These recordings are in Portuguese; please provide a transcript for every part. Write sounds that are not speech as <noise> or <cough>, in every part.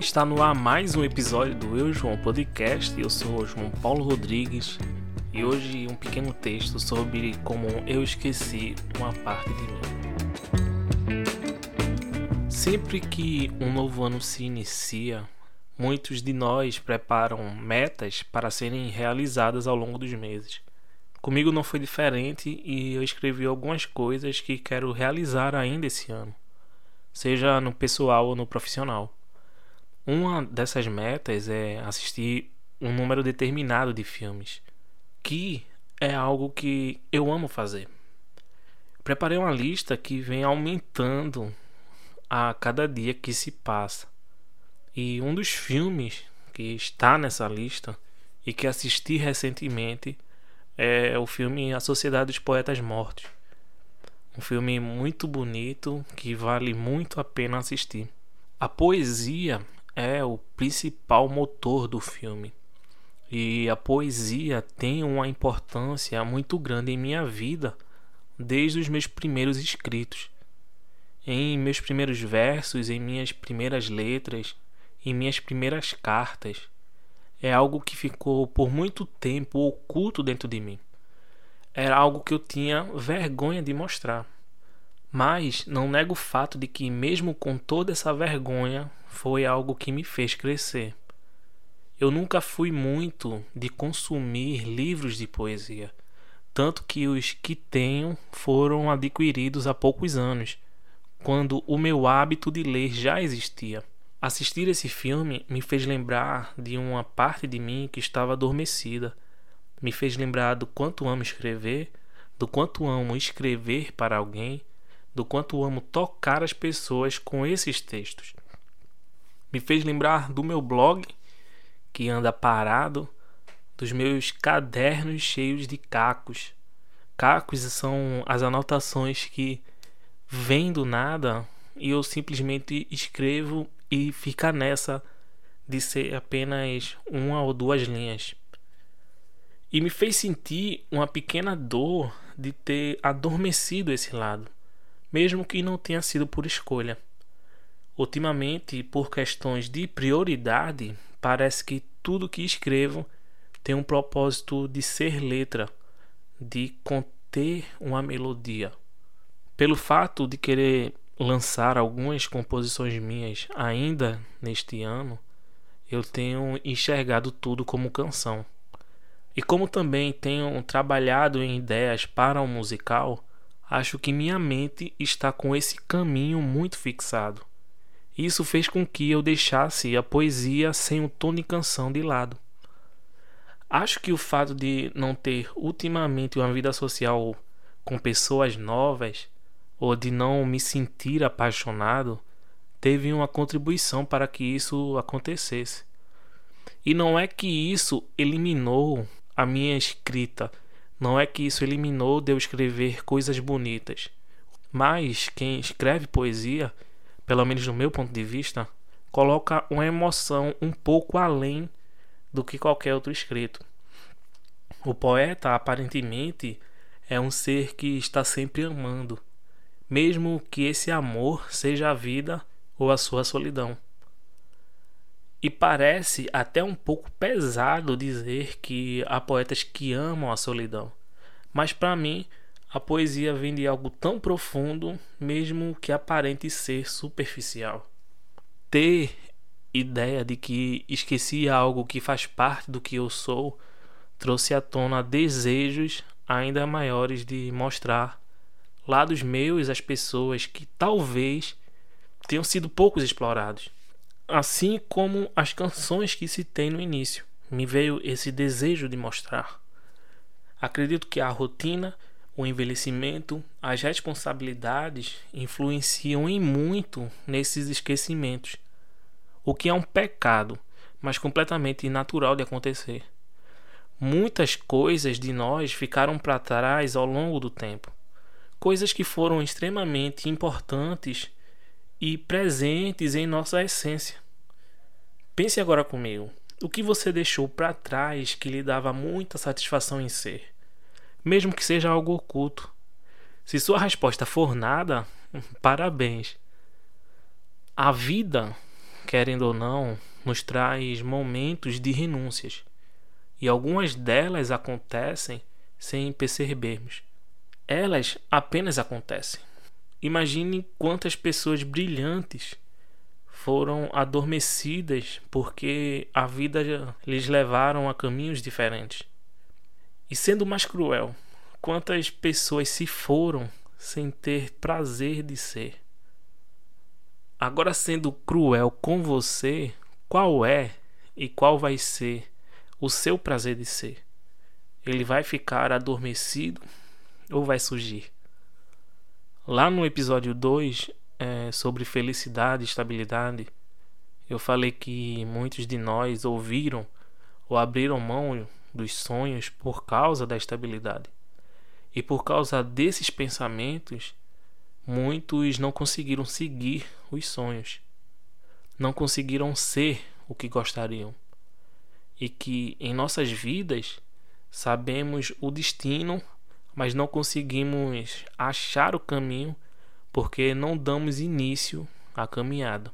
Está no ar mais um episódio do Eu João Podcast. Eu sou o João Paulo Rodrigues e hoje um pequeno texto sobre como eu esqueci uma parte de mim. Sempre que um novo ano se inicia, muitos de nós preparam metas para serem realizadas ao longo dos meses. Comigo não foi diferente e eu escrevi algumas coisas que quero realizar ainda esse ano, seja no pessoal ou no profissional. Uma dessas metas é assistir um número determinado de filmes, que é algo que eu amo fazer. Preparei uma lista que vem aumentando a cada dia que se passa. E um dos filmes que está nessa lista e que assisti recentemente é o filme A Sociedade dos Poetas Mortos. Um filme muito bonito que vale muito a pena assistir. A poesia é o principal motor do filme. E a poesia tem uma importância muito grande em minha vida desde os meus primeiros escritos. Em meus primeiros versos, em minhas primeiras letras, em minhas primeiras cartas. É algo que ficou por muito tempo oculto dentro de mim. Era algo que eu tinha vergonha de mostrar. Mas não nego o fato de que, mesmo com toda essa vergonha, foi algo que me fez crescer. Eu nunca fui muito de consumir livros de poesia, tanto que os que tenho foram adquiridos há poucos anos, quando o meu hábito de ler já existia. Assistir esse filme me fez lembrar de uma parte de mim que estava adormecida. Me fez lembrar do quanto amo escrever, do quanto amo escrever para alguém, do quanto amo tocar as pessoas com esses textos me fez lembrar do meu blog que anda parado, dos meus cadernos cheios de cacos. Cacos são as anotações que vêm do nada e eu simplesmente escrevo e fica nessa de ser apenas uma ou duas linhas. E me fez sentir uma pequena dor de ter adormecido esse lado, mesmo que não tenha sido por escolha. Ultimamente, por questões de prioridade, parece que tudo que escrevo tem um propósito de ser letra, de conter uma melodia. Pelo fato de querer lançar algumas composições minhas ainda neste ano, eu tenho enxergado tudo como canção. E como também tenho trabalhado em ideias para um musical, acho que minha mente está com esse caminho muito fixado. Isso fez com que eu deixasse a poesia sem o tom de canção de lado. Acho que o fato de não ter ultimamente uma vida social com pessoas novas ou de não me sentir apaixonado teve uma contribuição para que isso acontecesse. E não é que isso eliminou a minha escrita, não é que isso eliminou de eu escrever coisas bonitas. Mas quem escreve poesia pelo menos do meu ponto de vista, coloca uma emoção um pouco além do que qualquer outro escrito. O poeta aparentemente é um ser que está sempre amando, mesmo que esse amor seja a vida ou a sua solidão. E parece até um pouco pesado dizer que há poetas que amam a solidão, mas para mim a poesia vem de algo tão profundo, mesmo que aparente ser superficial. Ter ideia de que esqueci algo que faz parte do que eu sou trouxe à tona desejos ainda maiores de mostrar lados meus às pessoas que talvez tenham sido poucos explorados. Assim como as canções que citei no início, me veio esse desejo de mostrar. Acredito que a rotina o envelhecimento, as responsabilidades influenciam em muito nesses esquecimentos, o que é um pecado, mas completamente natural de acontecer. Muitas coisas de nós ficaram para trás ao longo do tempo, coisas que foram extremamente importantes e presentes em nossa essência. Pense agora comigo: o que você deixou para trás que lhe dava muita satisfação em ser? mesmo que seja algo oculto. Se sua resposta for nada, <laughs> parabéns. A vida querendo ou não, nos traz momentos de renúncias. E algumas delas acontecem sem percebermos. Elas apenas acontecem. Imagine quantas pessoas brilhantes foram adormecidas porque a vida lhes levaram a caminhos diferentes. E sendo mais cruel, quantas pessoas se foram sem ter prazer de ser. Agora, sendo cruel com você, qual é e qual vai ser o seu prazer de ser? Ele vai ficar adormecido ou vai surgir? Lá no episódio 2, é, sobre felicidade e estabilidade, eu falei que muitos de nós ouviram ou abriram mão dos sonhos por causa da estabilidade. E por causa desses pensamentos, muitos não conseguiram seguir os sonhos, não conseguiram ser o que gostariam, e que em nossas vidas sabemos o destino, mas não conseguimos achar o caminho porque não damos início à caminhada.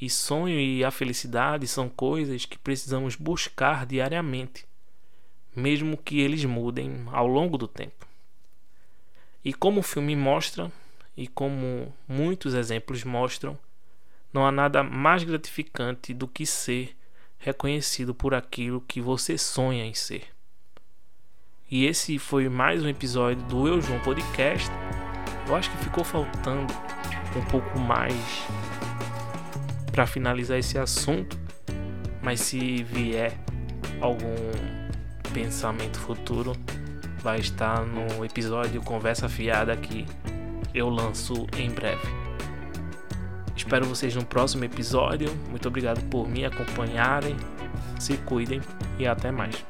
E sonho e a felicidade são coisas que precisamos buscar diariamente, mesmo que eles mudem ao longo do tempo. E como o filme mostra, e como muitos exemplos mostram, não há nada mais gratificante do que ser reconhecido por aquilo que você sonha em ser. E esse foi mais um episódio do Eu João Podcast. Eu acho que ficou faltando um pouco mais para finalizar esse assunto, mas se vier algum pensamento futuro, vai estar no episódio Conversa Fiada que eu lanço em breve. Espero vocês no próximo episódio. Muito obrigado por me acompanharem. Se cuidem e até mais.